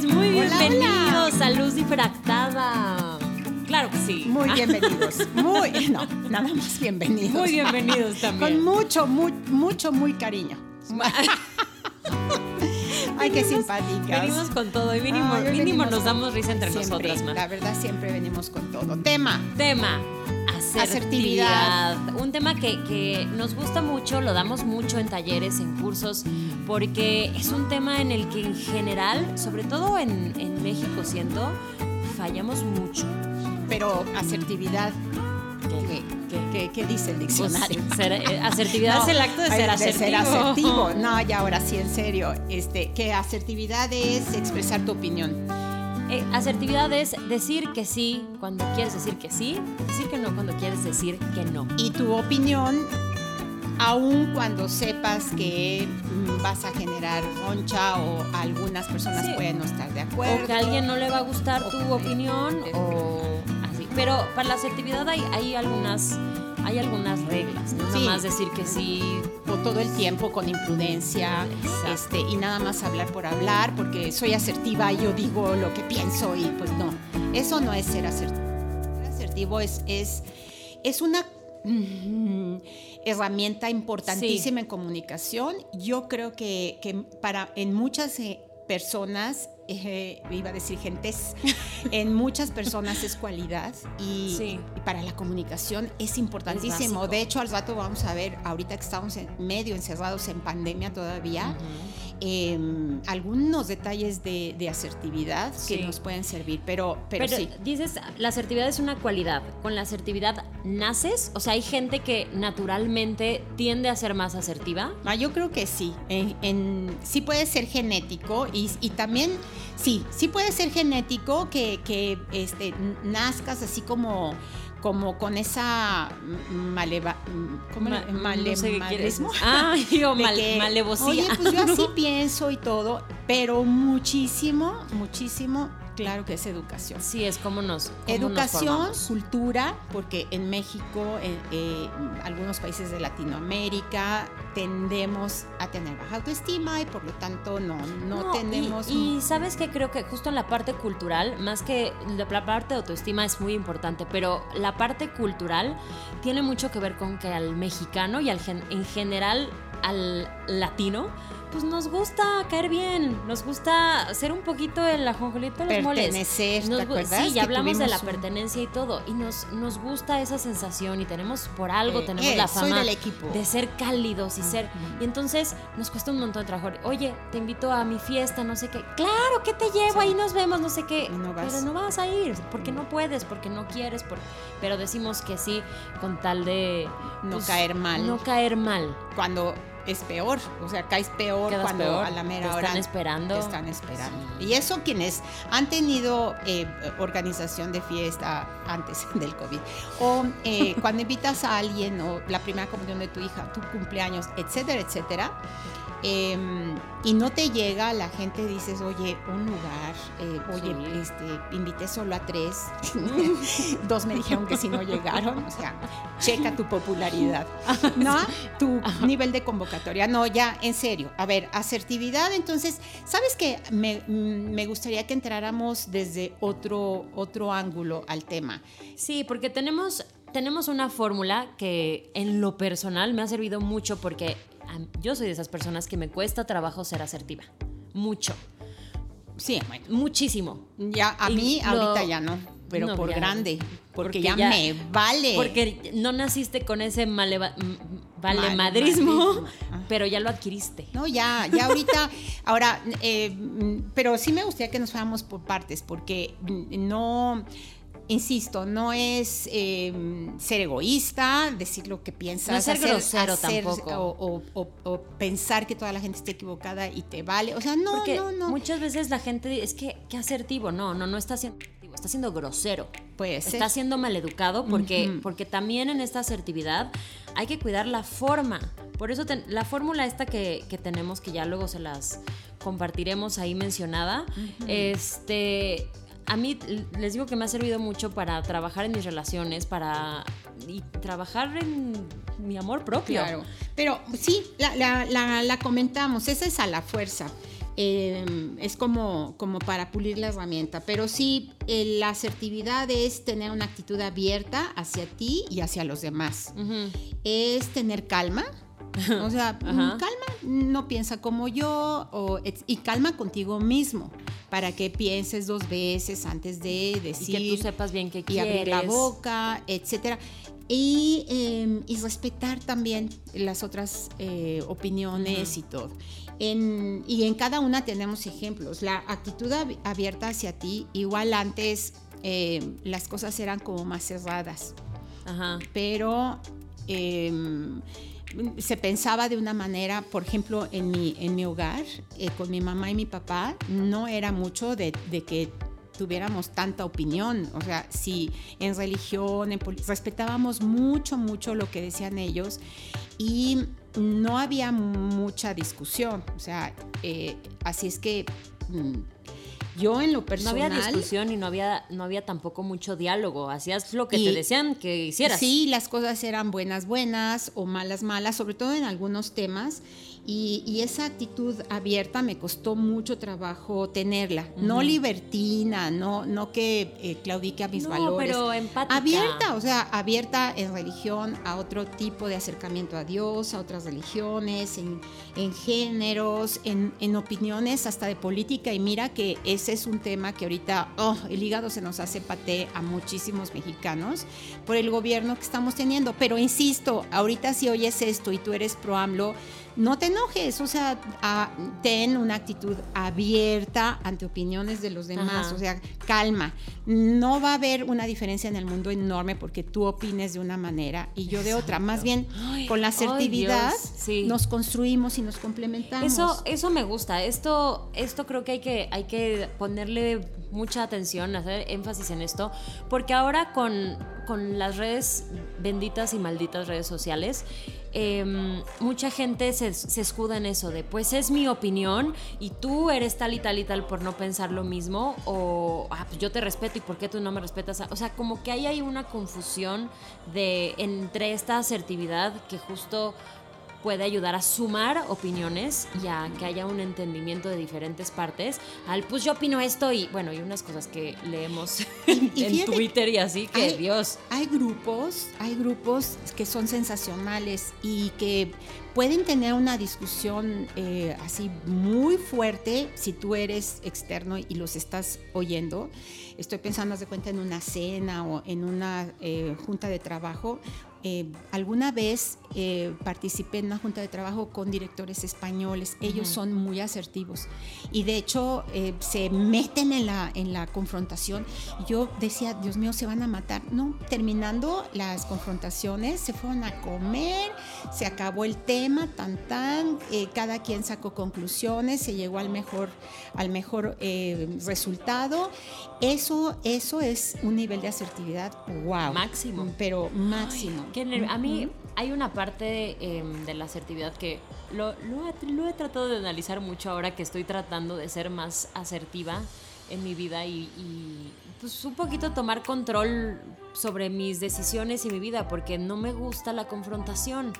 Pues muy bienvenidos a Luz Difractada. Claro que sí. Muy bienvenidos. Muy, no, nada más bienvenidos. Muy bienvenidos también. Con mucho, muy, mucho, muy cariño. Ay, qué simpáticas. Venimos con todo y mínimo, Ay, mínimo nos damos risa entre Siempre, nosotras. La verdad, siempre venimos con todo. Tema. Tema. Asertividad. Asertividad. Un tema que, que nos gusta mucho, lo damos mucho en talleres, en cursos, porque es un tema en el que en general, sobre todo en, en México, siento, fallamos mucho. Pero asertividad, ¿qué, qué- qué- qué dice el Pues, diccionario? ser- eh, asertividad No, es el acto de ay, ser asertivo. ser asertivo. No, y ahora sí, en serio. Este, que asertividad es expresar tu opinión. Eh, asertividad es decir que sí cuando quieres decir que sí, decir que no cuando quieres decir que no. Y tu opinión, aun cuando sepas que mm, vas a generar roncha o algunas personas Sí. pueden no estar de acuerdo. O que a alguien no le va a gustar tu opinión o así. Pero para la asertividad hay, hay algunas hay algunas reglas, no Sí. nada más decir que sí. o todo el tiempo con imprudencia Exacto. este, y nada más hablar por hablar porque soy asertiva y yo digo lo que pienso y pues no, eso no es ser asertivo. Ser asertivo es, es, es una mm, herramienta importantísima en comunicación. Yo creo que, que para en muchas eh, personas, eh, iba a decir gentes, en muchas personas es cualidad y, Sí. y para la comunicación es importantísimo. de hecho, al rato vamos a ver, ahorita que estamos en medio encerrados en pandemia todavía, eh, algunos detalles de, de asertividad Sí. que nos pueden servir, pero, pero, Pero sí. dices, la asertividad es una cualidad. Con la asertividad naces, o sea, hay gente que naturalmente tiende a ser más asertiva. Ah, yo creo que sí. En, en- sí puede ser genético y, y también, sí, sí puede ser genético que, que, este, nazcas así como, como con esa maleva, ¿cómo Ma- le- no sé. Ah, yo mal, que, malevosía. Oye, pues yo así pienso y todo, pero muchísimo, muchísimo, claro que es educación. Sí, es como nos. cómo Educación, cultura, porque en México, en eh, algunos países de Latinoamérica, tendemos a tener baja autoestima y por lo tanto no, no, tenemos... Y, sabes que creo que justo en la parte cultural, más que la, la parte de autoestima es muy importante, pero la parte cultural tiene mucho que ver con que al mexicano y al gen- en general al latino, pues nos gusta caer bien, nos gusta ser un poquito el ajonjolito de los moles. Pertenecer, ¿te Nos acuerdas? Sí, ya hablamos de la un- pertenencia y todo, y nos, nos gusta esa sensación y tenemos por algo, Eh, tenemos eh, la soy fama del equipo. de ser cálidos y ser... Y entonces nos cuesta un montón de trabajo. Oye, te invito a mi fiesta, no sé qué. Claro que te llevo, ahí nos vemos, no sé qué. No vas. Pero no vas a ir, porque no puedes, porque no quieres, por- pero decimos que sí con tal de... No caer mal. No caer mal. Cuando es peor, o sea, caes peor Quedas cuando peor, a la mera te hora están esperando. te están esperando. Sí. Y eso quienes han tenido eh, organización de fiesta antes del COVID, o eh, cuando invitas a alguien, o la primera comunión de tu hija, tu cumpleaños, etcétera, etcétera, eh, y no te llega, la gente dices, oye, un lugar, eh, oye, Sí. este, invité solo a tres, dos me dijeron que si no llegaron, o sea, checa tu popularidad, ¿no? Tu nivel de convocatoria, no, ya, en serio, a ver, asertividad, entonces, ¿sabes qué? Me, mm, me gustaría que entráramos desde otro, otro ángulo al tema. Sí, porque tenemos, tenemos una fórmula que en lo personal me ha servido mucho porque yo soy de esas personas que me cuesta trabajo ser asertiva. Mucho. Sí, bueno, Muchísimo. ya a Y mí lo- ahorita ya no, pero No, por ya grande, porque, Porque ya, ya- me vale. Porque no naciste con ese maleva- m- valemadrismo, Valemadrismo, ajá. pero ya lo adquiriste. No, ya, ya ahorita, ahora, eh, pero sí me gustaría que nos fuéramos por partes, porque mm, no, insisto, no es eh, ser egoísta, decir lo que piensas, No es ser grosero tampoco. O, o- o- o pensar que toda la gente está equivocada y te vale. O sea, no, Porque no, no. muchas veces la gente dice, es que, qué asertivo. No, no, no está siendo asertivo. está siendo grosero. Pues está siendo maleducado porque, porque también en esta asertividad hay que cuidar la forma. Por eso la fórmula esta que, que, tenemos, que ya luego se las compartiremos ahí mencionada, este a mí les digo que me ha servido mucho para trabajar en mis relaciones, para y trabajar en mi amor propio. Claro, pero sí, la, comentamos, esa es a la fuerza. Em, es como, como para pulir la herramienta, pero sí, la asertividad es tener una actitud abierta hacia ti y hacia los demás. Es tener calma, o sea, calma, no piensa como yo y calma contigo mismo para que pienses dos veces antes de decir. Y que tú sepas bien qué quieres. Y abrir la boca, etcétera. Y, em, y, respetar también las otras eh, opiniones y todo. En, y en cada una tenemos ejemplos. La actitud abierta hacia ti, igual antes em, las cosas eran como más cerradas. Ajá. Pero em, se pensaba de una manera, por ejemplo, en mi, en mi hogar, eh, con mi mamá y mi papá, no era mucho de, que tuviéramos tanta opinión. O sea, si en religión, en respetábamos mucho, mucho lo que decían ellos y no había mucha discusión. O sea, eh, así es que mm, yo en lo personal... No había discusión y no había, no había tampoco mucho diálogo. Hacías lo que te decían que hicieras. Sí, las cosas eran buenas, buenas o malas, malas, sobre todo en algunos temas. Y, esa actitud abierta me costó mucho trabajo tenerla. No libertina, no, no que eh, claudique a mis no, valores. pero empática. Abierta, o sea, abierta en religión a otro tipo de acercamiento a Dios, a otras religiones, en, géneros, en, en, opiniones hasta de política. Y mira que ese es un tema que ahorita, oh, el hígado se nos hace paté a muchísimos mexicanos por el gobierno que estamos teniendo. Pero insisto, ahorita si oyes esto y tú eres pro AMLO, no te enojes, o sea, ten una actitud abierta ante opiniones de los demás, o sea, calma. No va a haber una diferencia en el mundo enorme porque tú opines de una manera y yo de otra. Más bien, con la asertividad nos construimos y nos complementamos. Eso, eso me gusta. Esto, esto creo que hay que, hay que ponerle mucha atención, hacer énfasis en esto, porque ahora con, con las redes benditas y malditas redes sociales, Em, mucha gente se, escuda en eso de, pues es mi opinión y tú eres tal y tal y tal por no pensar lo mismo, o ah, pues yo te respeto y por qué tú no me respetas. O sea, como que ahí hay una confusión de, entre esta asertividad que justo puede ayudar a sumar opiniones y a que haya un entendimiento de diferentes partes. Al pues yo opino esto y bueno, y unas cosas que leemos en Twitter y así que Dios. Hay grupos, hay grupos que son sensacionales y que pueden tener una discusión eh, así muy fuerte si tú eres externo y los estás oyendo. Estoy pensando, haz de cuenta, en una cena o en una eh, junta de trabajo eh, alguna vez eh, participé en una junta de trabajo con directores españoles. Ellos son muy asertivos y de hecho eh, se meten en la, en la confrontación. Yo decía, Dios mío, se van a matar. No, terminando las confrontaciones, se fueron a comer, se acabó el tema, tan tan, cada quien sacó conclusiones, se llegó al mejor, al mejor resultado. Eso, eso es un nivel de asertividad, wow. Máximo. Pero máximo a mí hay una parte em, de la asertividad que lo, he, tratado de analizar mucho ahora que estoy tratando de ser más asertiva en mi vida y, pues un poquito tomar control sobre mis decisiones y mi vida porque no me gusta la confrontación.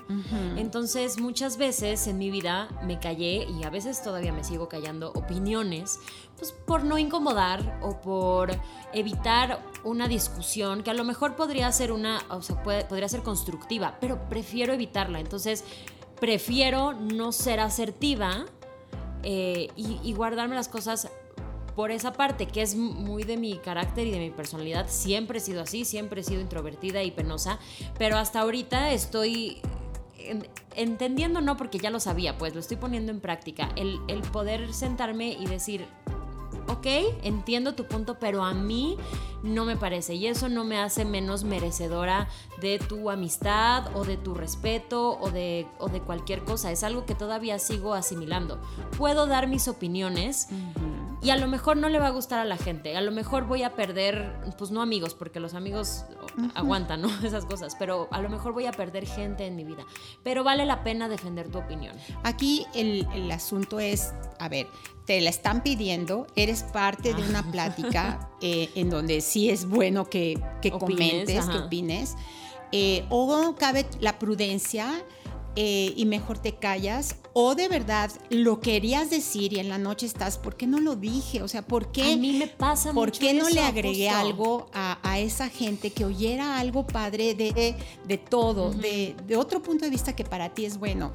Entonces muchas veces en mi vida me callé y a veces todavía me sigo callando opiniones pues por no incomodar o por evitar una discusión que a lo mejor podría ser una, o sea, podría ser constructiva, pero prefiero evitarla. Entonces, prefiero no ser asertiva eh, y, guardarme las cosas por esa parte, que es muy de mi carácter y de mi personalidad. Siempre he sido así, siempre he sido introvertida y penosa, pero hasta ahorita estoy entendiendo, no porque ya lo sabía, pues lo estoy poniendo en práctica, el, el poder sentarme y decir, ok, entiendo tu punto, pero a mí no me parece y eso no me hace menos merecedora de tu amistad o de tu respeto o de, o de cualquier cosa. Es algo que todavía sigo asimilando. Puedo dar mis opiniones. y a lo mejor no le va a gustar a la gente. A lo mejor voy a perder, pues no amigos, porque los amigos aguantan, ¿no? Esas cosas. Pero a lo mejor voy a perder gente en mi vida. Pero vale la pena defender tu opinión. Aquí el, el asunto es, a ver, te la están pidiendo, eres parte de una plática eh, en donde sí es bueno que, que comentes, que opines. Eh, o cabe la prudencia eh, y mejor te callas, o de verdad lo querías decir y en la noche estás, ¿por qué no lo dije? O sea, ¿por qué? A mí me pasa ¿Por mucho qué no eso, le agregué justo. algo a, a esa gente que oyera algo padre de, de todo, de, de otro punto de vista que para ti es bueno?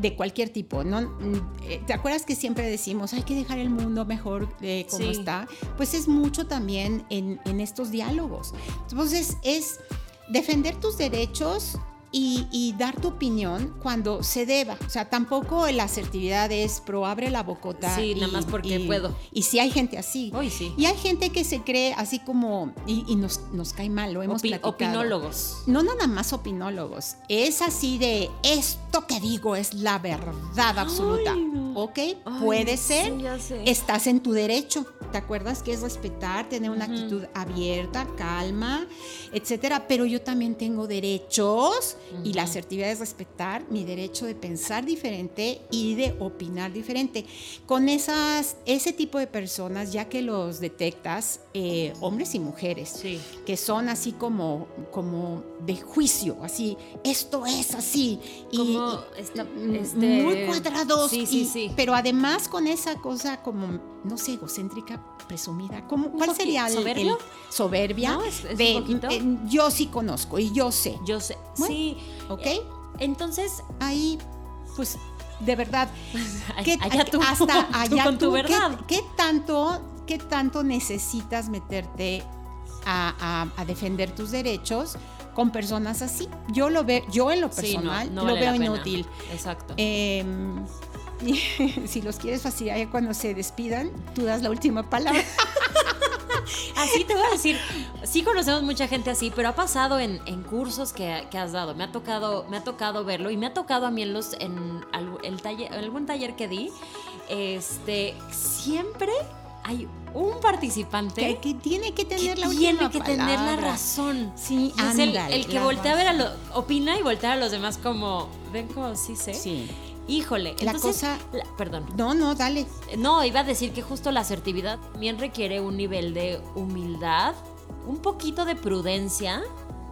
De cualquier tipo, ¿no? Mm, eh, ¿Te acuerdas que siempre decimos, hay que dejar el mundo mejor de como Sí. está? Pues es mucho también en, en estos diálogos. Entonces es defender tus derechos y, y dar tu opinión cuando se deba. O sea, tampoco la asertividad es pro abre la bocota. Sí, y- nada más porque y- puedo. Y sí hay gente así. Sí. Y hay gente que se cree así como, y, nos, nos cae mal, lo hemos Opi- platicado. opinólogos. No nada más opinólogos, es así de esto que digo es la verdad absoluta. Ay, no. ¿Ok? Ay, Puede ser. sí, ya sé. Estás en tu derecho. ¿Te acuerdas que es respetar, tener una actitud abierta, calma, etcétera? Pero yo también tengo derechos y la asertividad es respetar mi derecho de pensar diferente y de opinar diferente. Con esas, ese tipo de personas, ya que los detectas, eh, hombres y mujeres, Sí. que son así como, como de juicio, así, esto es así. Y, y- esta- este- muy cuadrados. Sí, sí, y- sí. Pero además con esa cosa como, no sé, egocéntrica, presumida. ¿Cómo, Un ¿Cuál sería el, el- soberbia? ¿No? ¿Es- es un de, eh, yo sí conozco y yo sé, Yo sé. Bueno, sí. ¿Ok? Entonces, Ahí, pues, de verdad, ¿qué- allá tú, hasta tú allá con tu tú, ¿qué- verdad. ¿qué, tanto, ¿Qué tanto necesitas meterte a, a- a defender tus derechos con personas así? Yo lo veo, yo en lo Sí, no, personal no lo vale veo inútil. Exacto. Em, si los quieres fastidiar cuando se despidan, tú das la última palabra. Así te voy a decir, sí conocemos mucha gente así, pero ha pasado en, en cursos que, que has dado. Me ha tocado, me ha tocado verlo y me ha tocado a mí en los en el taller, algún taller que di. Este, siempre hay un participante que, que tiene que tener la tiene que tener la razón. Sí, es el, ándale, el que voltea a ver a los, opina y voltea a los demás como, ven como sí sé. Sí. Híjole, La entonces, cosa- la- perdón. No, no, dale. No, iba a decir que justo la asertividad también requiere un nivel de humildad, un poquito de prudencia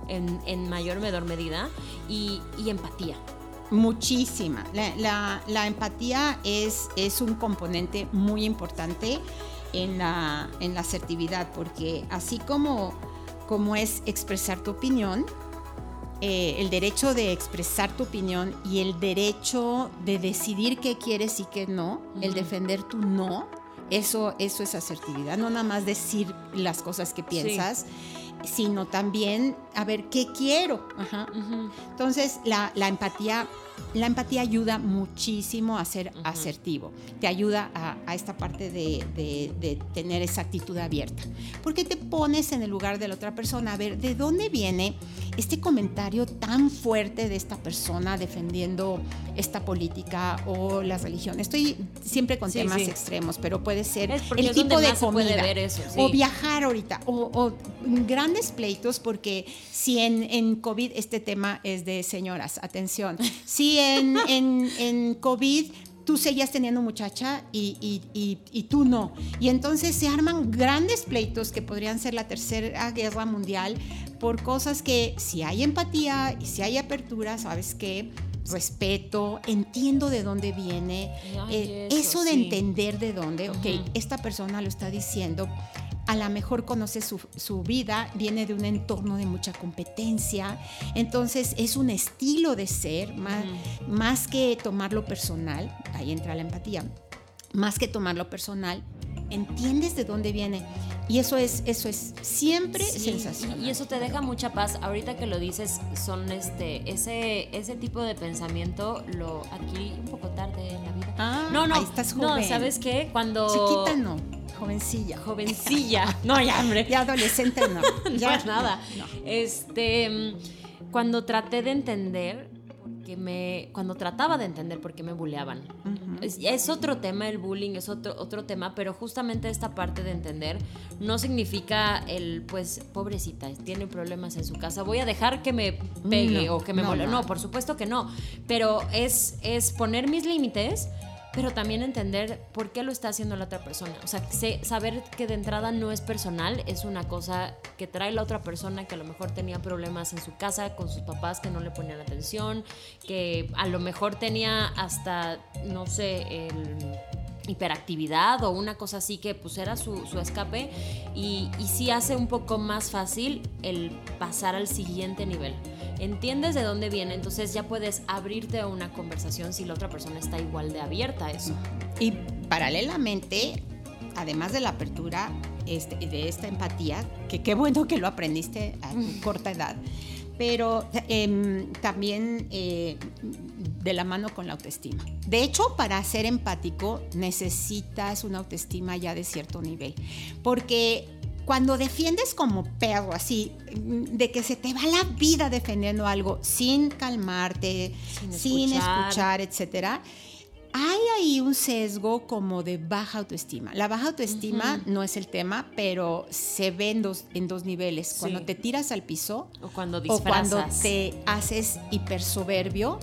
en, en mayor o menor medida y, y empatía. Muchísima. La, la- la empatía es, es un componente muy importante en la, en la asertividad, porque así como, como es expresar tu opinión, eh, el derecho de expresar tu opinión y el derecho de decidir qué quieres y qué no, el defender tu no, eso, eso es asertividad. No nada más decir las cosas que piensas, sino también a ver qué quiero. Ajá. Entonces, la, la empatía, la empatía ayuda muchísimo a ser asertivo. Te ayuda a, a esta parte de, de- de tener esa actitud abierta. Porque te pones en el lugar de la otra persona. A ver, ¿de dónde viene este comentario tan fuerte de esta persona defendiendo esta política o la religión? Estoy siempre con Sí, temas sí. extremos, pero puede ser el tipo de comida. ver eso, sí. O viajar ahorita. O, o grandes pleitos, porque si en, en COVID este tema es de señoras, atención. Si en, en, en COVID tú seguías teniendo muchacha y, y- y- y tú no. Y entonces se arman grandes pleitos que podrían ser la tercera guerra mundial por cosas que si hay empatía y si hay apertura, ¿sabes qué? Respeto, entiendo de dónde viene. Ay, Eh, eso, eso de sí. entender de dónde, ok, esta persona lo está diciendo, a lo mejor conoce su, su vida, viene de un entorno de mucha competencia, entonces es un estilo de ser, más, más que tomarlo personal, ahí entra la empatía, más que tomarlo personal, entiendes de dónde viene. Y eso es, eso es siempre Sí, sensacional. Y eso te deja mucha paz. Ahorita que lo dices, son este, ese, ese tipo de pensamiento lo adquirí un poco tarde en la vida. Ah, no, no, ahí estás no, joven. ¿sabes qué? Cuando Chiquita no, jovencilla. jovencilla, no ya hombre, Ya adolescente no. ya Ya nada. no. Este, mm, cuando traté de entender, porque me, cuando trataba de entender por qué me buleaban, Ujú. es, otro tema el bullying, es otro, otro tema, pero justamente esta parte de entender no significa el, pues, pobrecita, tiene problemas en su casa, voy a dejar que me pegue o que me no, No, por supuesto que no, pero es, es poner mis límites pero también entender por qué lo está haciendo la otra persona. O sea, saber que de entrada no es personal, es una cosa que trae la otra persona que a lo mejor tenía problemas en su casa con sus papás que no le ponían atención, que a lo mejor tenía hasta, no sé, el hiperactividad o una cosa así que pues era su, escape y, y sí hace un poco más fácil el pasar al siguiente nivel. Entiendes de dónde viene, entonces ya puedes abrirte a una conversación si la otra persona está igual de abierta a eso. Y paralelamente, además de la apertura este, de esta empatía, que qué bueno que lo aprendiste a corta edad, pero em, también eh, de la mano con la autoestima. De hecho, para ser empático necesitas una autoestima ya de cierto nivel, porque cuando defiendes como perro, así, de que se te va la vida defendiendo algo sin calmarte, sin escuchar, etcétera, hay ahí un sesgo como de baja autoestima. La baja autoestima no es el tema, pero se ve en dos, en dos niveles. Cuando te tiras al piso o cuando, o cuando te haces hipersoberbio.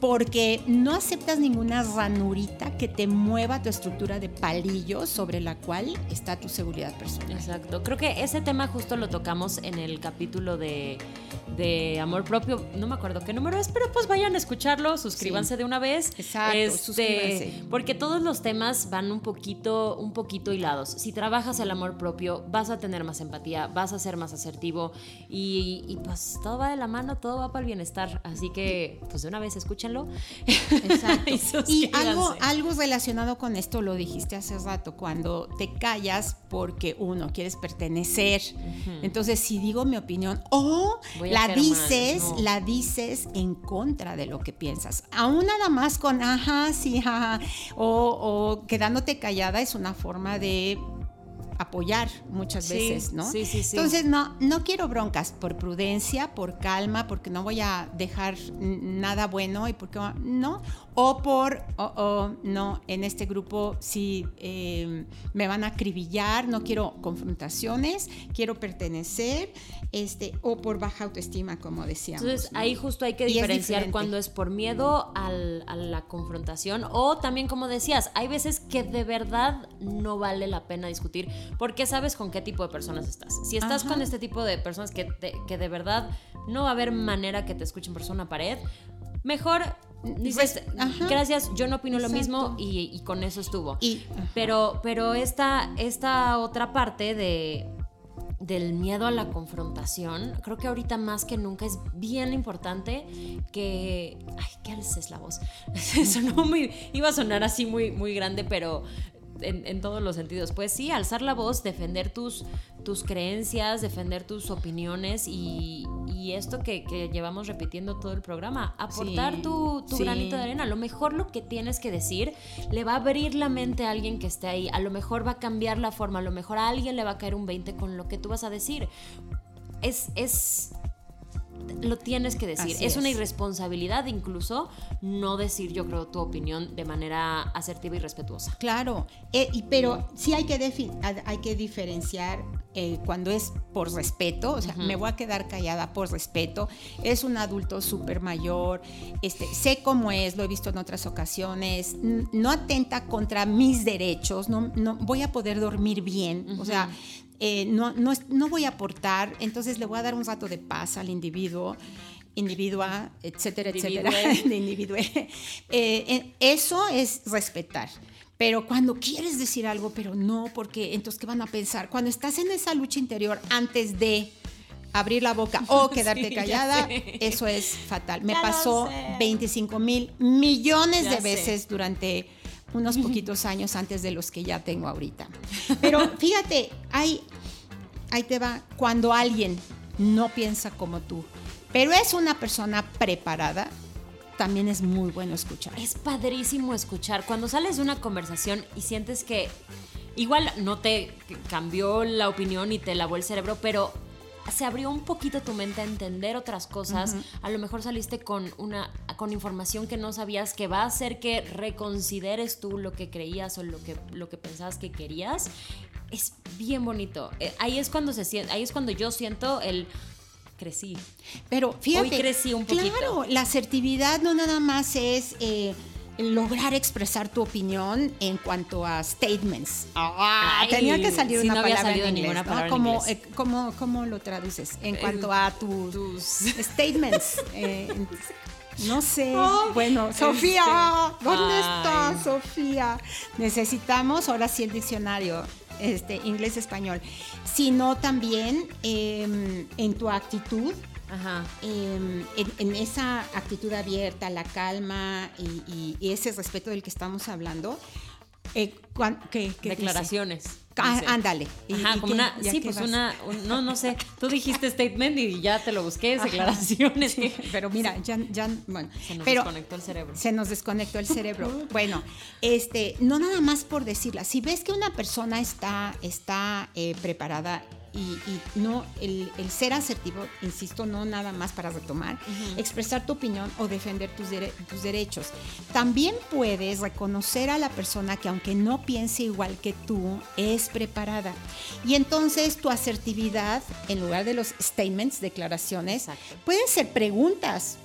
Porque no aceptas ninguna ranurita que te mueva tu estructura de palillo sobre la cual está tu seguridad personal. Exacto. Creo que ese tema justo lo tocamos en el capítulo de de amor propio, no me acuerdo qué número es, pero pues vayan a escucharlo, suscríbanse de una vez. Exacto, este, Porque todos los temas van un poquito, un poquito hilados. Si trabajas el amor propio, vas a tener más empatía, vas a ser más asertivo y, pues todo va de la mano, todo va para el bienestar. Así que pues de una vez escúchenlo. Exacto. y, algo, algo relacionado con esto lo dijiste hace rato, cuando te callas porque uno, quieres pertenecer. Entonces, si digo mi opinión o la dices, la dices en contra de lo que piensas. Aún nada más con ajá, sí, ajá, o, o quedándote callada es una forma de apoyar muchas veces, ¿no? Sí, sí, sí. Entonces, no, no quiero broncas por prudencia, por calma, porque no voy a dejar nada bueno y porque no, o por, o no, en este grupo sí em, me van a acribillar, no quiero confrontaciones, quiero pertenecer, este, o por baja autoestima, como decíamos. Entonces, ahí justo hay que diferenciar cuando es por miedo a la confrontación o también, como decías, hay veces que de verdad no vale la pena discutir porque sabes con qué tipo de personas estás. Si estás con este tipo de personas que, que de verdad no va a haber manera que te escuchen por una pared, mejor dices, gracias, yo no opino lo mismo y, con eso estuvo. pero pero esta, esta otra parte de del miedo a la confrontación, creo que ahorita más que nunca es bien importante que... Ay, ¿qué es la voz? Sonó muy... Iba a sonar así muy, muy grande, pero en, todos los sentidos. Pues sí, alzar la voz, defender tus, tus creencias, defender tus opiniones y, esto que, llevamos repitiendo todo el programa, aportar tu, granito de arena. A lo mejor lo que tienes que decir le va a abrir la mente a alguien que esté ahí, a lo mejor va a cambiar la forma, a lo mejor a alguien le va a caer un 20 con lo que tú vas a decir. Es, es lo tienes que decir. Es, una irresponsabilidad incluso no decir, yo creo, tu opinión de manera asertiva y respetuosa. Claro, eh, pero sí hay que, hay que diferenciar eh, cuando es por respeto, o sea, me voy a quedar callada por respeto. Es un adulto súper mayor, este, sé cómo es, lo he visto en otras ocasiones, no atenta contra mis derechos, no, no voy a poder dormir bien, o sea, eh, no, no, voy a aportar, entonces le voy a dar un rato de paz al individuo individua, etcétera, etcétera, de eh, eh, eso es respetar. Pero cuando quieres decir algo, pero no, porque entonces, ¿qué van a pensar? Cuando estás en esa lucha interior antes de abrir la boca o quedarte callada, eso es fatal. Me pasó 25 mil millones de veces durante unos poquitos años antes de los que ya tengo ahorita. Pero fíjate, hay, ahí te va, cuando alguien no piensa como tú, pero es una persona preparada, también es muy bueno escuchar. Es padrísimo escuchar. Cuando sales de una conversación y sientes que igual no te cambió la opinión y te lavó el cerebro, pero se abrió un poquito tu mente a entender otras cosas, a lo mejor saliste con una con información que no sabías que va a hacer que reconsideres tú lo que creías o lo que lo que pensabas que querías. Es bien bonito. Eh, ahí es cuando se siente, ahí es cuando yo siento el crecí. Pero fíjate, Hoy crecí un poquito. Claro, la asertividad no nada más es eh, lograr expresar tu opinión en cuanto a statements. Ah, Ay, tenía que salir sí, una no había palabra salido en inglés, ninguna ¿no? palabra en ¿Cómo, inglés. eh, cómo- cómo lo traduces? En Eh, cuanto a tus tus- statements. eh, no sé. Oh, bueno, Sofía, este, ¿dónde ay. estás, Sofía? Necesitamos ahora sí el diccionario. Este, inglés-español, sino también em, en tu actitud, Ajá. eh, en, en esa actitud abierta, la calma y, y- y ese respeto del que estamos hablando, eh, ¿qué, dice? Declaraciones. Ah, dice. ándale. ¿Y- Ajá, y como qué? una, ¿Ya sí, pues vas? una, un- no, no sé, tú dijiste statement y ya te lo busqué, es declaraciones. Sí, pero mira, ya, ya, bueno, Se nos pero desconectó el cerebro. se nos desconectó el cerebro. Bueno, este, no nada más por decirla. Si ves que una persona está, está eh, preparada y, y no el, el ser asertivo, insisto, no nada más para retomar, expresar tu opinión o defender tus, dere- tus derechos. También puedes reconocer a la persona que aunque no piense igual que tú, es preparada. Y entonces tu asertividad, en lugar de los statements, declaraciones, Exacto. pueden ser preguntas.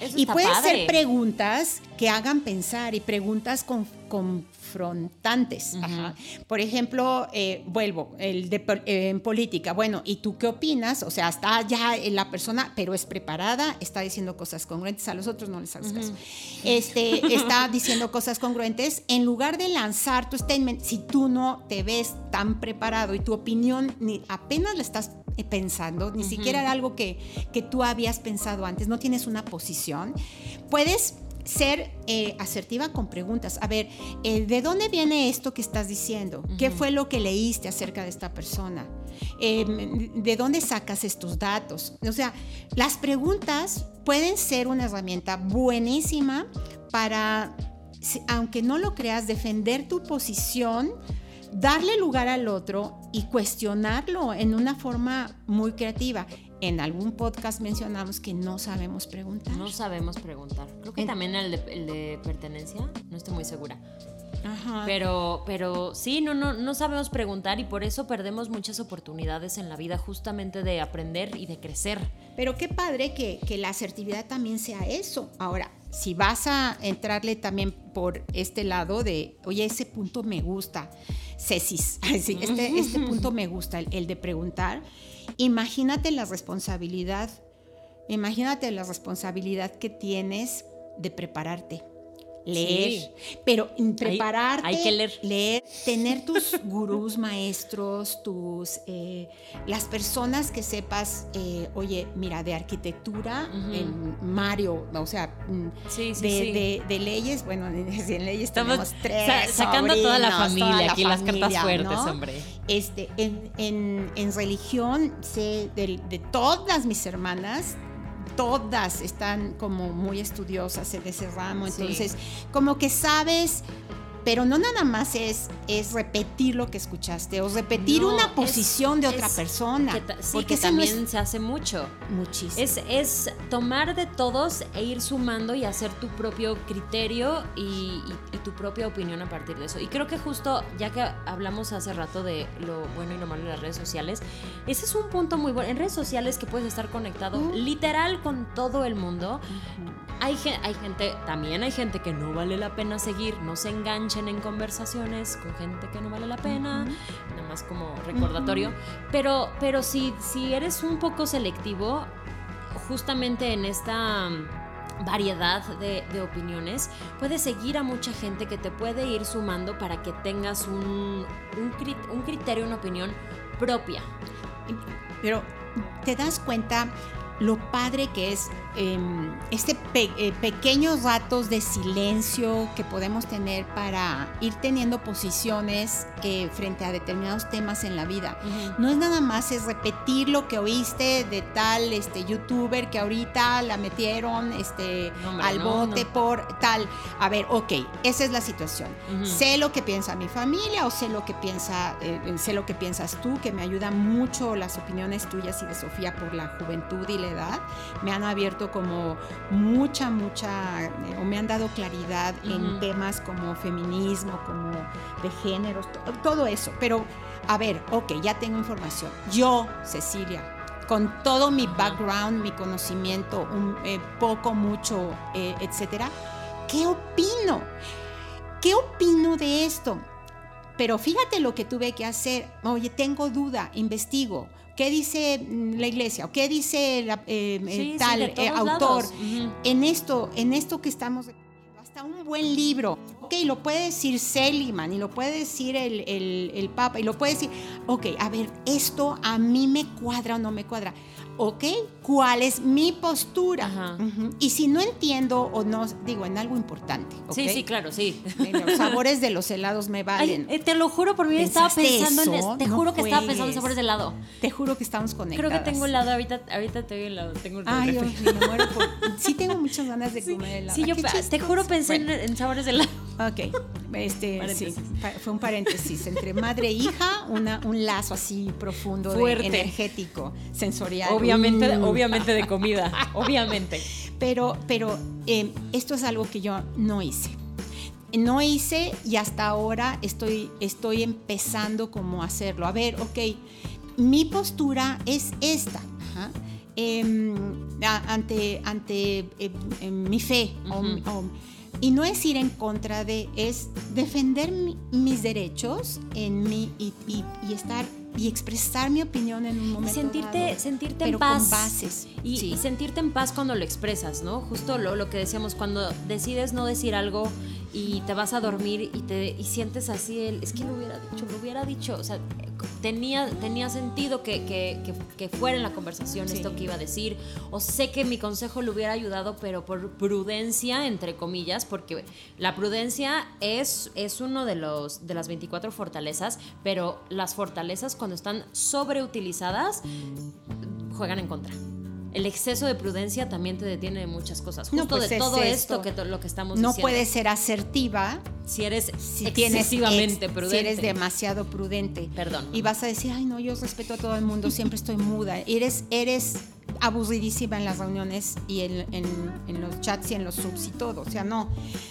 Eso Y pueden padre. ser preguntas que hagan pensar y preguntas con- confrontantes. Ajá. Por ejemplo, eh, vuelvo, el de, eh, en política. Bueno, ¿y tú qué opinas? O sea, está ya la persona, pero es preparada, está diciendo cosas congruentes, a los otros no les hagas caso. Este, está diciendo cosas congruentes. En lugar de lanzar tu statement, si tú no te ves tan preparado y tu opinión ni apenas la estás pensando, ni siquiera era algo que, que tú habías pensado antes, no tienes una posición, puedes ser eh, asertiva con preguntas. A ver, eh, ¿de dónde viene esto que estás diciendo? ¿Qué fue lo que leíste acerca de esta persona? Eh, ¿De dónde sacas estos datos? O sea, las preguntas pueden ser una herramienta buenísima para, aunque no lo creas, defender tu posición darle lugar al otro y cuestionarlo en una forma muy creativa. En algún podcast mencionamos que no sabemos preguntar. No sabemos preguntar. Creo que En- también el de, el de pertenencia, no estoy muy segura. Ajá. Pero, pero sí, no, no, no sabemos preguntar y por eso perdemos muchas oportunidades en la vida justamente de aprender y de crecer. Pero qué padre que, que la asertividad también sea eso. Ahora, si vas a entrarle también por este lado de, oye, ese punto me gusta, Cecis, sí, este, este punto me gusta, el, el de preguntar, imagínate la responsabilidad, imagínate la responsabilidad que tienes de prepararte. Leer, pero en prepararte, hay que leer. leer, tener tus gurús, maestros, tus eh, las personas que sepas, eh, oye, mira, de arquitectura, en Mario, o sea, mm, Sí, sí, de, sí. de- de leyes, bueno, en leyes Estamos tres. sa- sacando a toda la sobrinos, familia toda la aquí, las cartas fuertes, ¿no? hombre. Este, en, en- en religión, sé de, de todas mis hermanas, todas están como muy estudiosas en ese ramo, Sí. entonces como que sabes, pero no nada más es, es repetir lo que escuchaste o repetir No, una es- posición de otra es persona. que ta- sí, porque que eso no es también se hace mucho. muchísimo. Es, es tomar de todos e ir sumando y hacer tu propio criterio y, y- y tu propia opinión a partir de eso. Y creo que justo, ya que hablamos hace rato de lo bueno y lo malo de las redes sociales, ese es un punto muy bueno. En redes sociales que puedes estar conectado Mm. literal con todo el mundo. Hay, hay gente, también hay gente que no vale la pena seguir, no se en conversaciones con gente que no vale la pena, nada más como recordatorio. Pero, pero si, si eres un poco selectivo, justamente en esta mm, variedad de, de opiniones, puedes seguir a mucha gente que te puede ir sumando para que tengas un, un, crit- un criterio, una opinión propia. Pero te das cuenta lo padre que es em, este eh, pequeños ratos de silencio que podemos tener para ir teniendo posiciones eh, frente a determinados temas en la vida. No es nada más, es repetir lo que oíste de tal este, youtuber que ahorita la metieron este, al bote por tal. A ver, ok, esa es la situación. Sé lo que piensa mi familia o sé lo que piensa, eh, sé lo que piensas tú, que me ayuda mucho las opiniones tuyas y de Sofía por la juventud y la edad. Me han abierto como mucha, mucha, eh, o me han dado claridad en temas como feminismo, como de géneros, todo eso. Pero, a ver, ok, ya tengo información. Yo, Cecilia, con todo mi background, mi conocimiento, un, eh, poco, mucho, eh, etcétera, ¿qué opino? ¿Qué opino de esto? Pero fíjate lo que tuve que hacer. Oye, tengo duda, investigo. ¿Qué dice mm, la iglesia? ¿O qué dice eh, tal autor? En esto, en esto que estamos hasta un buen libro. Ok, lo puede decir Seliman y lo puede decir el, el, el Papa y lo puede decir, ok, a ver, esto a mí me cuadra o no me cuadra. ¿Ok? ¿Cuál es mi postura? Y si no entiendo o no, digo, en algo importante. Sí, sí, claro, sí. Los sabores de los helados me valen. Eh, te lo juro, por mí estaba pensando en eso. Te juro que estaba pensando en sabores de helado. Te juro que estamos conectados. Creo que tengo helado, ahorita, ahorita tengo helado. Tengo Ay, yo, me muero por... Sí tengo muchas ganas de comer helado. Sí, yo te juro pensé en, sabores de helado. Ok, este, sí, fue un paréntesis entre madre e hija, una, un lazo así profundo, Fuerte. energético, sensorial obviamente, mm. obviamente de comida, obviamente. Pero, pero eh, esto es algo que yo no hice. No hice y hasta ahora estoy, estoy empezando como a hacerlo. A ver, ok, mi postura es esta. Em, ante ante em, mi fe. Y no es ir en contra de, es defender mis derechos en mí y, y estar y expresar mi opinión en un momento sentirte sentirte en paz con bases y, sentirte en paz cuando lo expresas no justo lo, lo que decíamos cuando decides no decir algo y te vas a dormir y te y sientes así el, es que lo hubiera dicho lo hubiera dicho o sea tenía, tenía sentido que, que, que, fuera en la conversación esto que iba a decir, o sé que mi consejo le hubiera ayudado, pero por prudencia, entre comillas, porque la prudencia es, es uno de, los, de las 24 fortalezas, pero las fortalezas cuando están sobreutilizadas juegan en contra el exceso de prudencia también te detiene de muchas cosas. Justo pues de todo esto, que lo que estamos no diciendo. No puedes ser asertiva si eres excesivamente prudente. Si eres demasiado prudente. Perdón. Y vas a decir, ay, no, yo respeto a todo el mundo, siempre estoy muda. Eres, eres aburridísima en las reuniones y en, en, los chats y en los subs y todo. O sea, no.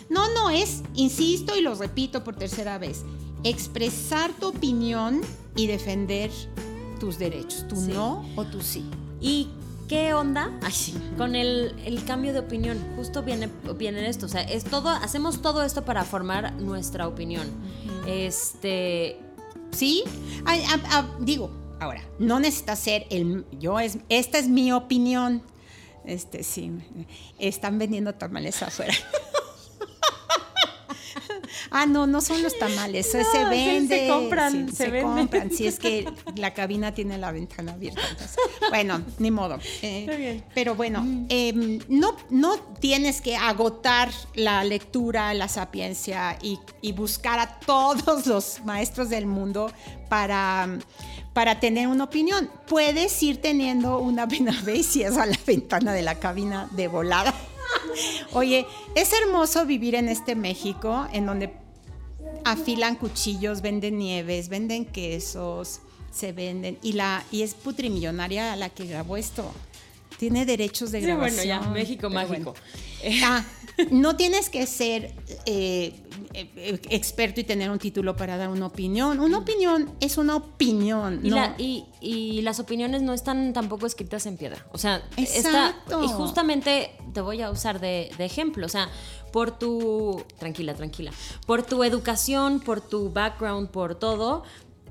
No, no, es, insisto y lo repito por tercera vez, expresar tu opinión y defender tus derechos. Tu no o tu sí. Y ¿Qué onda? Ay, sí. Con el, cambio de opinión. Justo viene, viene esto. O sea, es todo, hacemos todo esto para formar nuestra opinión. Este. Sí. digo, ahora, no necesita ser el. Yo es. Esta es mi opinión. Este, sí. Están vendiendo tamales afuera. Ah, no, no son los tamales, se vende. Se compran, se, compran. Si es que la cabina tiene la ventana abierta. bueno, ni modo. Eh, pero bueno, mm. em, no, no tienes que agotar la lectura, la sapiencia y, buscar a todos los maestros del mundo para para tener una opinión. Puedes ir teniendo una vez si es a la ventana de la cabina de volada. Oye, es hermoso vivir en este México en donde afilan cuchillos, venden nieves, venden quesos, se venden. Y, la, y es putrimillonaria la que grabó esto. Tiene derechos de grabación. bueno, ya, México mágico. Ah, no tienes que ser eh, experto y tener un título para dar una opinión. Una opinión es una opinión. Y, y, las opiniones no están tampoco escritas en piedra. O sea, está, y justamente te voy a usar de, de ejemplo. O sea, por tu, tranquila, tranquila, por tu educación, por tu background, por todo,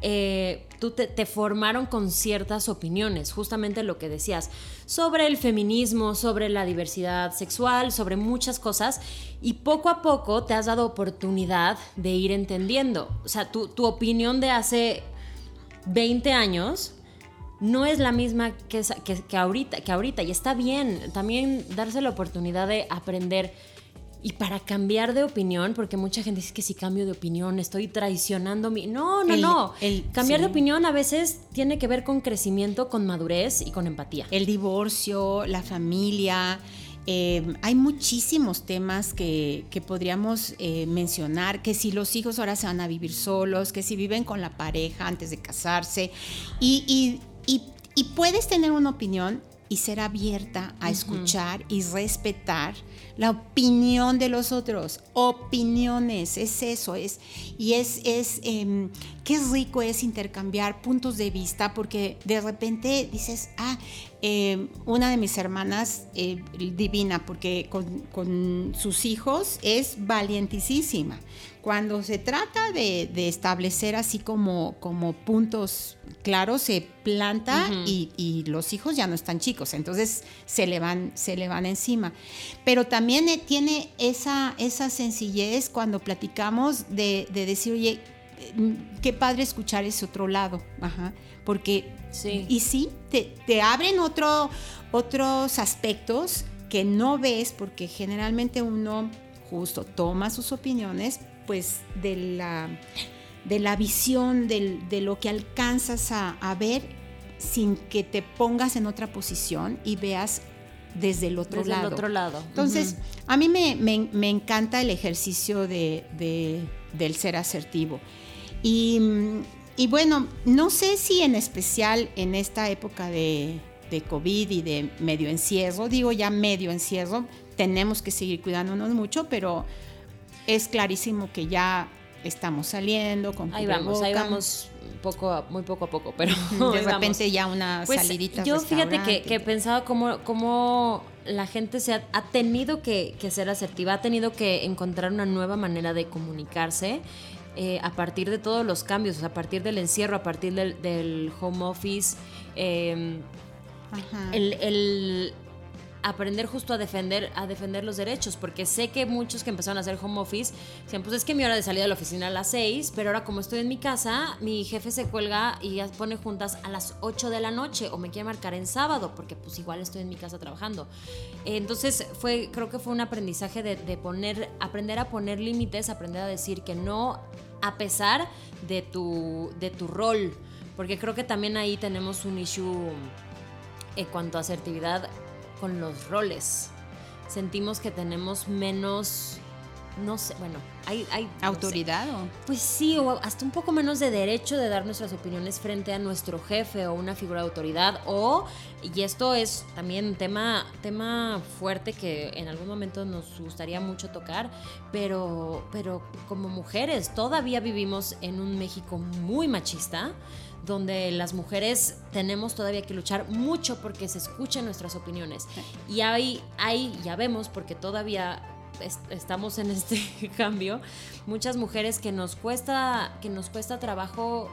eh, tú te, formaron con ciertas opiniones, justamente lo que decías, sobre el feminismo, sobre la diversidad sexual, sobre muchas cosas, y poco a poco te has dado oportunidad de ir entendiendo. O sea, tu, tu opinión de hace 20 años no es la misma que, que, que, ahorita, que ahorita, y está bien también darse la oportunidad de aprender. Y para cambiar de opinión, porque mucha gente dice que si cambio de opinión estoy traicionando mi... No, no, no. El, cambiar de opinión a veces tiene que ver con crecimiento, con madurez y con empatía. El divorcio, la familia, eh, hay muchísimos temas que, podríamos eh, mencionar, que si los hijos ahora se van a vivir solos, que si viven con la pareja antes de casarse, y, puedes tener una opinión y ser abierta a escuchar y respetar la opinión de los otros. Opiniones, es eso, es. Y es, es eh, qué rico es intercambiar puntos de vista, porque de repente dices, ah, em, una de mis hermanas, eh, divina, porque con, con, sus hijos es valientísima cuando se trata de, establecer así como, como puntos claros, se planta y, los hijos ya no están chicos, entonces se le van, se le van encima. Pero también eh, tiene esa, esa sencillez cuando platicamos de, decir, oye, qué padre escuchar ese otro lado, porque sí. y sí, te, te abren otro, otros aspectos que no ves porque generalmente uno justo toma sus opiniones, pues de la, de la visión, de lo que alcanzas a, ver sin que te pongas en otra posición y veas desde el otro lado. otro lado. Entonces, a mí me, encanta el ejercicio de, del ser asertivo. Y, y, bueno, no sé si en especial en esta época de, de COVID y de medio encierro, digo ya medio encierro, tenemos que seguir cuidándonos mucho, pero es clarísimo que ya estamos saliendo con Ahí vamos, ahí vamos poco muy poco a poco, pero de repente ya una pues, salidita. Yo fíjate que, que, pensaba cómo, cómo la gente se ha, tenido que, ser asertiva, ha tenido que encontrar una nueva manera de comunicarse. Eh, a partir de todos los cambios, a partir del encierro, a partir del, home office, em, el, aprender justo a defender, a defender los derechos, porque sé que muchos que empezaron a hacer home office decían, pues es que mi hora de salida de la oficina a las 6, pero ahora como estoy en mi casa, mi jefe se cuelga y pone juntas a las 8 de la noche o me quiere marcar en sábado, porque pues igual estoy en mi casa trabajando. Entonces fue, creo que fue un aprendizaje de, de poner, aprender a poner límites, aprender a decir que no a pesar de tu, de tu rol, porque creo que también ahí tenemos un issue en cuanto a asertividad con los roles. Sentimos que tenemos menos, no sé, bueno, hay... hay ¿Autoridad o? Pues sí, o hasta un poco menos de derecho de dar nuestras opiniones frente a nuestro jefe o una figura de autoridad. O, y esto es también un tema, tema fuerte que en algún momento nos gustaría mucho tocar, pero, pero como mujeres todavía vivimos en un México muy machista donde las mujeres tenemos todavía que luchar mucho porque se escuchen nuestras opiniones. Y hay, hay ya vemos, porque todavía estamos en este cambio, muchas mujeres que nos cuesta, que nos cuesta trabajo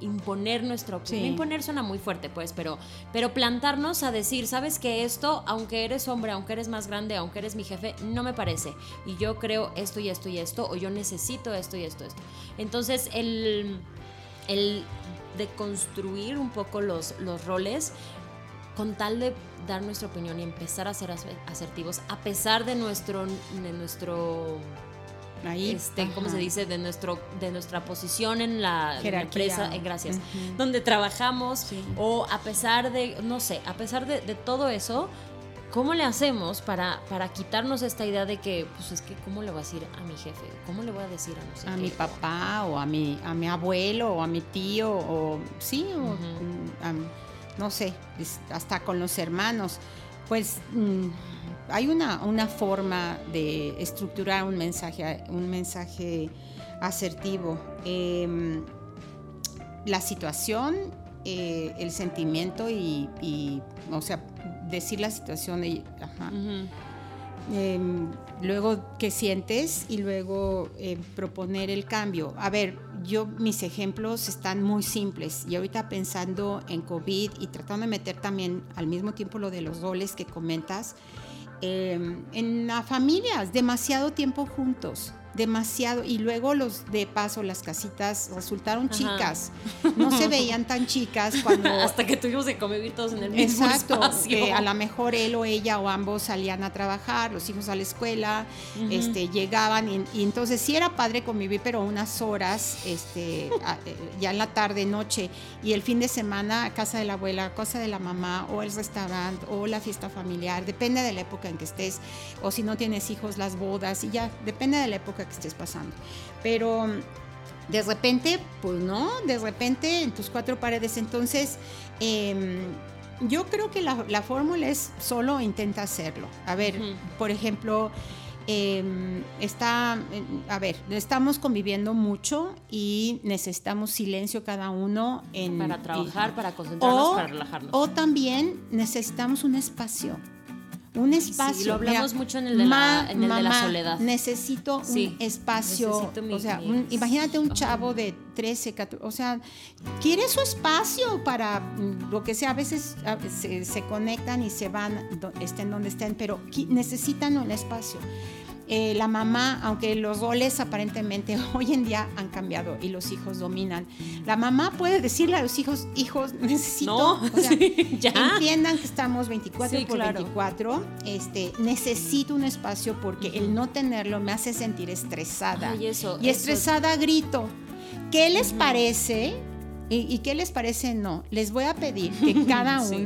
imponer nuestra opinión. Imponer suena muy fuerte, pues, pero, pero plantarnos a decir, sabes que esto, aunque eres hombre, aunque eres más grande, aunque eres mi jefe, no me parece. Y yo creo esto y esto y esto, o yo necesito esto y esto, esto. Entonces, el, el de construir un poco los, los roles con tal de dar nuestra opinión y empezar a ser asertivos a pesar de nuestro de nuestro Ahí, este, ¿cómo se dice? De nuestro, de nuestra posición en la, empresa, eh, gracias, donde trabajamos, o a pesar de, no sé, a pesar de, de, todo eso, ¿Cómo le hacemos para, para quitarnos esta idea de que, pues es que, ¿cómo le voy a decir a mi jefe? ¿Cómo le voy a decir a no sé A mi papá o a mi, a mi abuelo o a mi tío o, sí, o, mm, no sé, hasta con los hermanos. Pues mm, hay una, una forma de estructurar un mensaje, un mensaje asertivo. Em, la situación, eh, el sentimiento y, y, o sea, decir la situación y, em, luego qué sientes y luego eh, proponer el cambio. A ver, yo mis ejemplos están muy simples. Y ahorita pensando en COVID y tratando de meter también al mismo tiempo lo de los roles que comentas, em, en las familias, demasiado tiempo juntos demasiado. Y luego los de paso, las casitas resultaron chicas. No se veían tan chicas cuando. Hasta que tuvimos que convivir todos en el mismo Exacto, espacio. que a lo mejor él o ella o ambos salían a trabajar, los hijos a la escuela, este, llegaban y, y entonces sí era padre convivir, pero unas horas, este, a- eh, ya en la tarde, noche, y el fin de semana a casa de la abuela, casa de la mamá, o el restaurante, o la fiesta familiar, depende de la época en que estés, o si no tienes hijos, las bodas, y ya, depende de la época que estés pasando. Pero de repente, pues no, de repente en tus cuatro paredes. Entonces, em, yo creo que la, la fórmula es solo intenta hacerlo. A ver, por ejemplo, em, está, a ver, estamos conviviendo mucho y necesitamos silencio cada uno en, Para y- trabajar, para concentrarnos, o, para relajarnos. o también necesitamos un espacio. Un espacio. lo hablamos Mira, mucho en el de la- en el de la soledad. Necesito Sí, un espacio. necesito mi- o sea, mi- un- imagínate un chavo de 13, 14, o sea, quiere su espacio para mm, lo que sea. A veces se, se conectan y se van, estén donde estén, pero necesitan un espacio. Eh, la mamá, aunque los roles aparentemente hoy en día han cambiado y los hijos dominan, la mamá puede decirle a los hijos, hijos, necesito, No, o sea, sí, ya. entiendan que estamos 24 Sí, por claro. 24, este, necesito un espacio porque el no tenerlo me hace sentir estresada. Ay, eso, y eso. estresada grito. ¿Qué les parece? Y, y qué les parece? No. Les voy a pedir que cada Sí.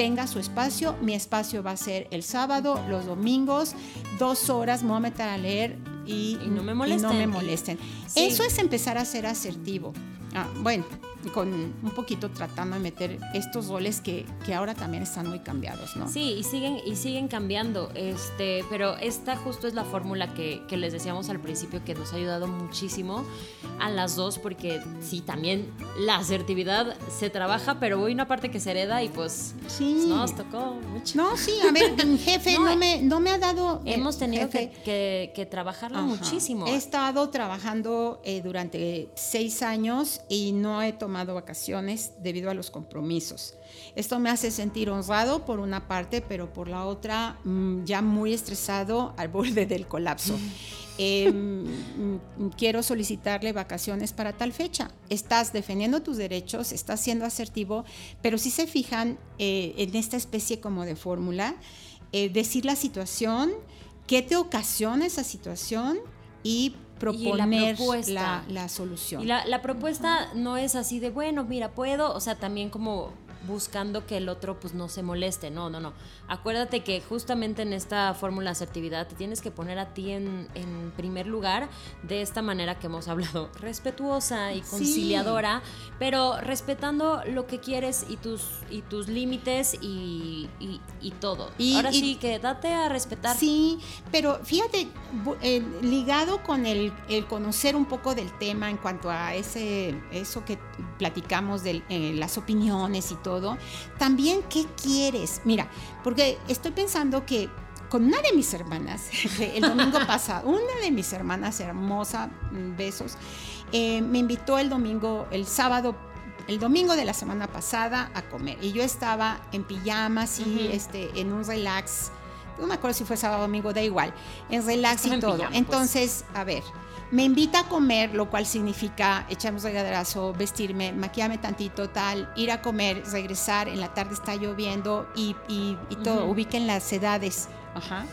Tenga su espacio. Mi espacio va a ser el sábado, los domingos, dos horas, me voy a meter a leer y, Y no me y molesten. no me Y- molesten. Sí. Eso es empezar a ser asertivo. Ah, bueno, con un poquito tratando de meter estos roles que, que ahora también están muy cambiados, ¿no? Sí, y siguen, y siguen cambiando. Este, pero esta justo es la fórmula que, que les decíamos al principio que nos ha ayudado muchísimo a las dos, porque sí, también la asertividad se trabaja, pero hay una parte que se hereda y pues Sí. nos tocó mucho. No, sí, a ver, mi jefe No, no, me, no me ha dado... eh, Hemos tenido que, que- que trabajarlo Ajá. muchísimo. He estado trabajando eh, durante seis años y no he tomado vacaciones debido a los compromisos. Esto me hace sentir honrado por una parte, pero por la otra mm, ya muy estresado al borde del colapso. Eh, quiero solicitarle vacaciones para tal fecha. Estás defendiendo tus derechos, estás siendo asertivo, pero si se fijan eh, en esta especie como de fórmula, eh, decir la situación, qué te ocasiona esa situación y proponer la, la solución. Y la, la propuesta no es así de, bueno, mira, puedo, o sea, también como buscando que el otro pues no se moleste, no, no, no. Acuérdate que justamente en esta fórmula de asertividad te tienes que poner a ti en, en primer lugar de esta manera que hemos hablado, respetuosa y Sí. conciliadora, pero respetando lo que quieres y tus, y tus límites y, y- y todo. Y- Ahora sí que date a respetar. Sí, pero fíjate, eh, ligado con el, el conocer un poco del tema en cuanto a ese, eso que platicamos de las opiniones y todo, también qué quieres. Mira, porque estoy pensando que con una de mis hermanas, el domingo pasado, una de mis hermanas hermosa, mm, besos, eh, me invitó el domingo, el sábado el domingo de la semana pasada a comer y yo estaba en pijamas y Ujú. este en un relax no me acuerdo si fue sábado o domingo, da igual, en relax y en todo. pijama, pues. Entonces, a ver, me invita a comer, lo cual significa echarnos regaderazo, vestirme, maquillarme tantito, tal, ir a comer, regresar, en la tarde está lloviendo y, y- y todo, ubiquen las edades. Ajá.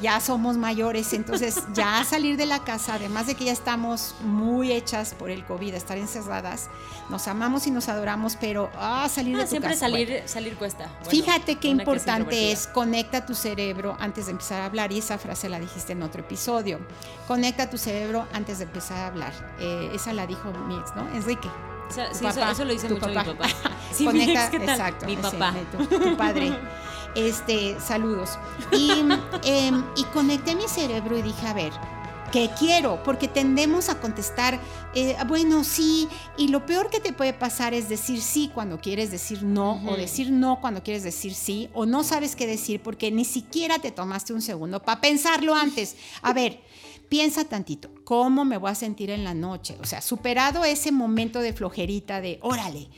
Ya somos mayores, entonces ya salir de la casa, además de que ya estamos muy hechas por el COVID, estar encerradas, nos amamos y nos adoramos, pero ah, salir de Ah, tu siempre casa, salir, bueno. salir cuesta. Bueno, Fíjate qué una que importante introvertida. es, conecta tu cerebro antes de empezar a hablar, y esa frase la dijiste en otro episodio. Conecta tu cerebro antes de empezar a hablar. Eh, esa la dijo mi ex, ¿no? Enrique. O sea, sí, eso, papá, eso lo dice mucho papá. mi papá. Sí, mi Conecta, ex, ¿qué tal? exacto. Mi sí, papá. tu, tu padre. Este, saludos. Y, em, y conecté mi cerebro y dije, a ver, ¿qué quiero? Porque tendemos a contestar, eh, bueno, sí, y lo peor que te puede pasar es decir sí cuando quieres decir no, o decir no cuando quieres decir sí, o no sabes qué decir porque ni siquiera te tomaste un segundo para pensarlo antes. A ver, piensa tantito, ¿cómo me voy a sentir en la noche? O sea, superado ese momento de flojerita de, órale,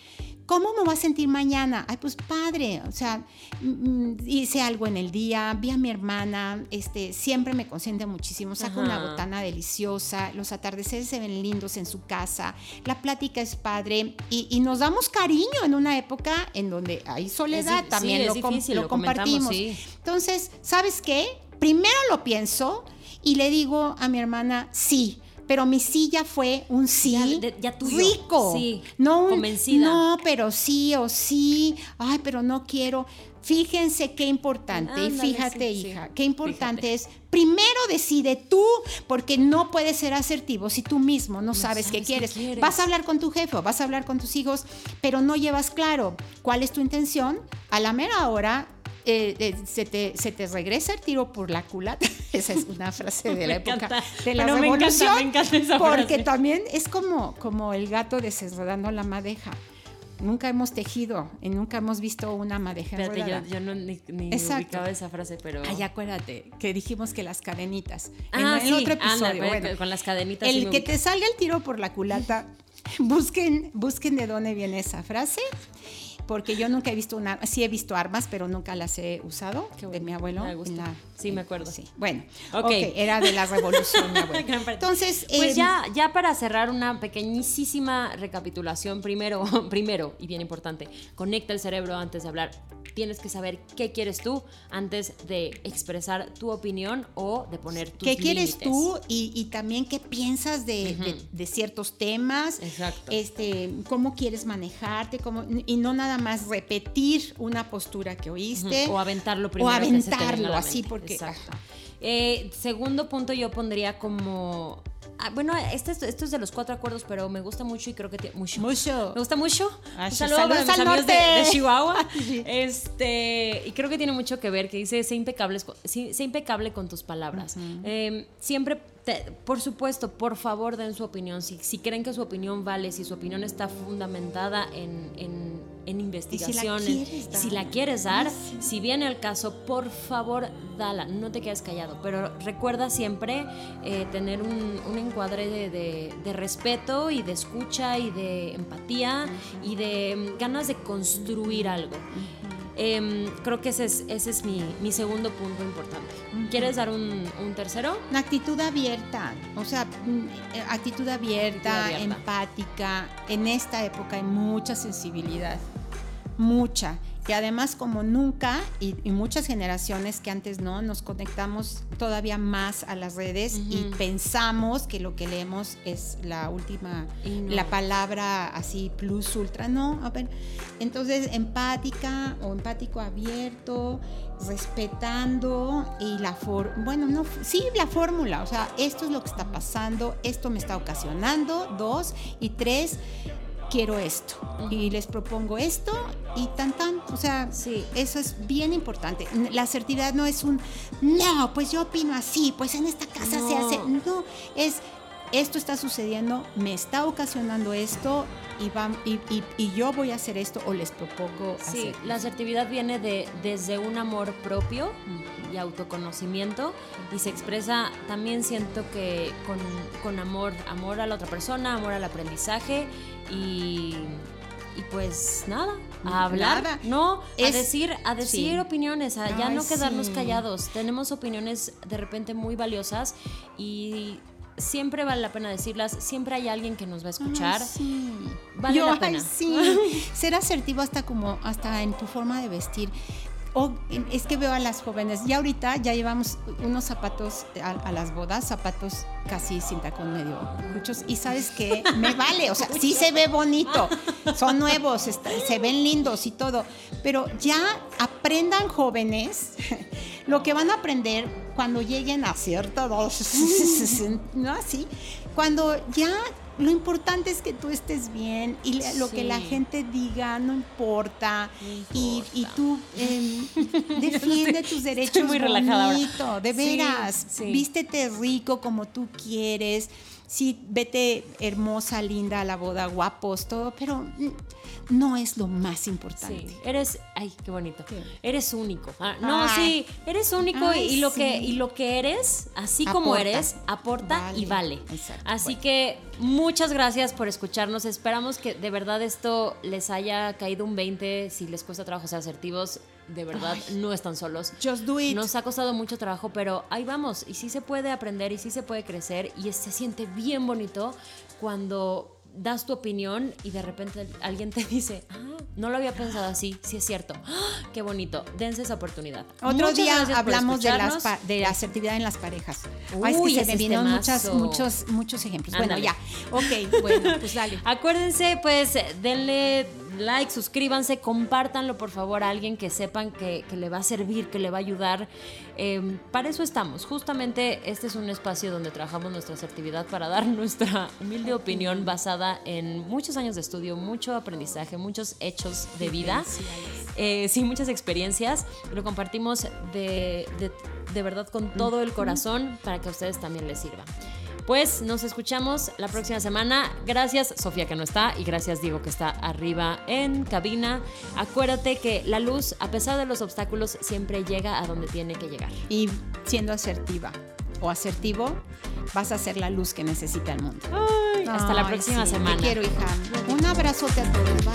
¿Cómo me voy a sentir mañana? Ay, pues padre, o sea, mm, hice algo en el día, vi a mi hermana, este, siempre me consiente muchísimo, saco una botana deliciosa, los atardeceres se ven lindos en su casa, la plática es padre y, y nos damos cariño en una época en donde hay soledad, Es también sí, lo, difícil, lo compartimos. sí. Entonces, ¿sabes qué? Primero lo pienso y le digo a mi hermana, sí. Pero mi sí ya fue un sí Ya, de- ya tuyo. rico. Sí, no un, convencida. No, pero sí o sí. Ay, pero no quiero. Fíjense qué importante. Ándale, fíjate, sí, sí. hija, qué importante es. Primero decide tú, porque no puedes ser asertivo si tú mismo no, sabes, qué sabes qué quieres. quieres. Vas a hablar con tu jefe o vas a hablar con tus hijos, pero no llevas claro cuál es tu intención. A la mera hora eh, eh, se, te, se te regresa el tiro por la culata. Esa es una frase de la época encanta. de la Pero me encanta, revolución. me encanta esa porque frase. también es como, como el gato desenredando la madeja. Nunca hemos tejido y nunca hemos visto una madeja Espérate, yo, yo no ni, ni ubicaba esa frase, pero. Ay, acuérdate que dijimos que las cadenitas. Ah, en, en sí, otro anda, episodio. pero bueno, con las cadenitas. sí el me que te salga el tiro por la culata, busquen, busquen de dónde viene esa frase. Porque yo nunca he visto una, sí he visto armas, pero nunca las he usado de mi abuelo. me gusta. la- Sí, me acuerdo. Sí. Bueno, Ok. ok, era de la revolución, mi abuelo. Entonces, Pues eh, ya, ya para cerrar una pequeñísima recapitulación, primero, primero, y bien importante, conecta el cerebro antes de hablar. Tienes que saber qué quieres tú antes de expresar tu opinión o de poner tus ¿Qué quieres tú y, y también qué piensas de, de- de ciertos temas? Exacto. Este, cómo quieres manejarte, cómo, y no nada más repetir una postura que oíste. O aventarlo O primero. que se te venga a aventarlo así porque... Exacto. Eh, segundo punto yo pondría como... ah, bueno, este, es- esto es de los cuatro acuerdos, pero me gusta mucho y creo que tiene mucho. Mucho. Me gusta mucho. Ah, Un sí, saludo saludos para mis al amigos de, norte. de Chihuahua. Sí. Este, y creo que tiene mucho que ver, que dice, sé, sí, sé impecable con tus palabras. Eh, siempre, te- por supuesto, por favor den su opinión. Si, si creen que su opinión vale, si su opinión está fundamentada en, en, en quieres si la quieres dar, si viene el caso, por favor, dala, no te quedes callado. Pero recuerda siempre eh, tener un, un encuadre de, de- de respeto y de escucha y de empatía y de mm, ganas de construir algo. Em, creo que ese es, ese es mi, mi segundo punto importante. ¿Quieres dar un, un tercero? Una actitud abierta, o sea, mm, eh, actitud abierta, Actitud abierta. empática. En esta época hay mucha sensibilidad, mucha. Y además, como nunca, y, y muchas generaciones que antes no, nos conectamos todavía más a las redes y pensamos que lo que leemos es la última, no. la palabra así plus ultra. No, a ver. Entonces, empática o empático abierto, respetando y la for bueno, no, sí, la fórmula, o sea, esto es lo que está pasando, esto me está ocasionando, dos, y tres, quiero esto, y les propongo esto, y tan tan, o sea, Sí. eso es bien importante. La asertividad no es un, no, pues yo opino así, pues en esta casa se No. hace, no, es, esto está sucediendo, me está ocasionando esto, y, vam- y, y- y yo voy a hacer esto, o les propongo Sí, hacer. la asertividad viene de, desde un amor propio y autoconocimiento y se expresa también siento que con, con amor, amor a la otra persona, amor al aprendizaje y, y pues nada, a hablar, Nada. no, a decir, a decir sí. opiniones, a ya Ay, no quedarnos sí. callados. Tenemos opiniones de repente muy valiosas y siempre vale la pena decirlas, siempre hay alguien que nos va a escuchar. Ay, sí. Vale Yo, la ay, pena. sí. Ser asertivo hasta como hasta en tu forma de vestir. O, es que veo a las jóvenes, ya ahorita ya llevamos unos zapatos a, a las bodas, zapatos casi sin tacón medio muchos y sabes que me vale, o sea, sí se ve bonito, son nuevos, está- se ven lindos y todo, pero ya aprendan jóvenes lo que van a aprender cuando lleguen a cierta edad, ¿no? Así, cuando ya lo importante es que tú estés bien y le- lo que la gente diga no importa, No Y, y tú em, defiende tus derechos muy relajada bonito, de Sí, veras, sí. vístete rico como tú quieres. Sí, vete hermosa, linda a la boda, guapos, todo, pero no es lo más importante. Sí, eres, ay, qué bonito. Eres único. Ah, no, sí, eres único y, lo que, y lo que eres, así como eres, aporta y vale. Así que muchas gracias por escucharnos. Esperamos que de verdad esto les haya caído un 20. Si les cuesta trabajo ser asertivos, de verdad no están solos. Just do it. Nos ha costado mucho trabajo, pero ahí vamos. Y sí se puede aprender y sí se puede crecer y se siente bien bonito cuando das tu opinión y de repente alguien te dice, ah, no lo había pensado así, sí es cierto. ¡Ah! qué bonito, dense esa oportunidad. Otro día hablamos de, las de la asertividad en las parejas. Uy, se me vinieron muchos, muchos ejemplos. Bueno, ya. Ok, bueno, pues dale. Acuérdense, pues, denle like, suscríbanse, compártanlo por favor a alguien que sepan que, le va a servir, que le va a ayudar. Em, para eso estamos. Justamente este es un espacio donde trabajamos nuestra asertividad para dar nuestra humilde opinión basada en muchos años de estudio, mucho aprendizaje, muchos hechos de vida. Eh, sí, muchas experiencias. Lo compartimos de, de verdad con todo el corazón para que a ustedes también les sirva. Pues nos escuchamos la próxima semana. Gracias Sofía que no está y gracias Diego que está arriba en cabina. Acuérdate que la luz, a pesar de los obstáculos, siempre llega a donde tiene que llegar. Y siendo asertiva o asertivo, vas a ser la luz que necesita el mundo. hasta la próxima semana. Te quiero, hija. Un abrazote a todos. Bye.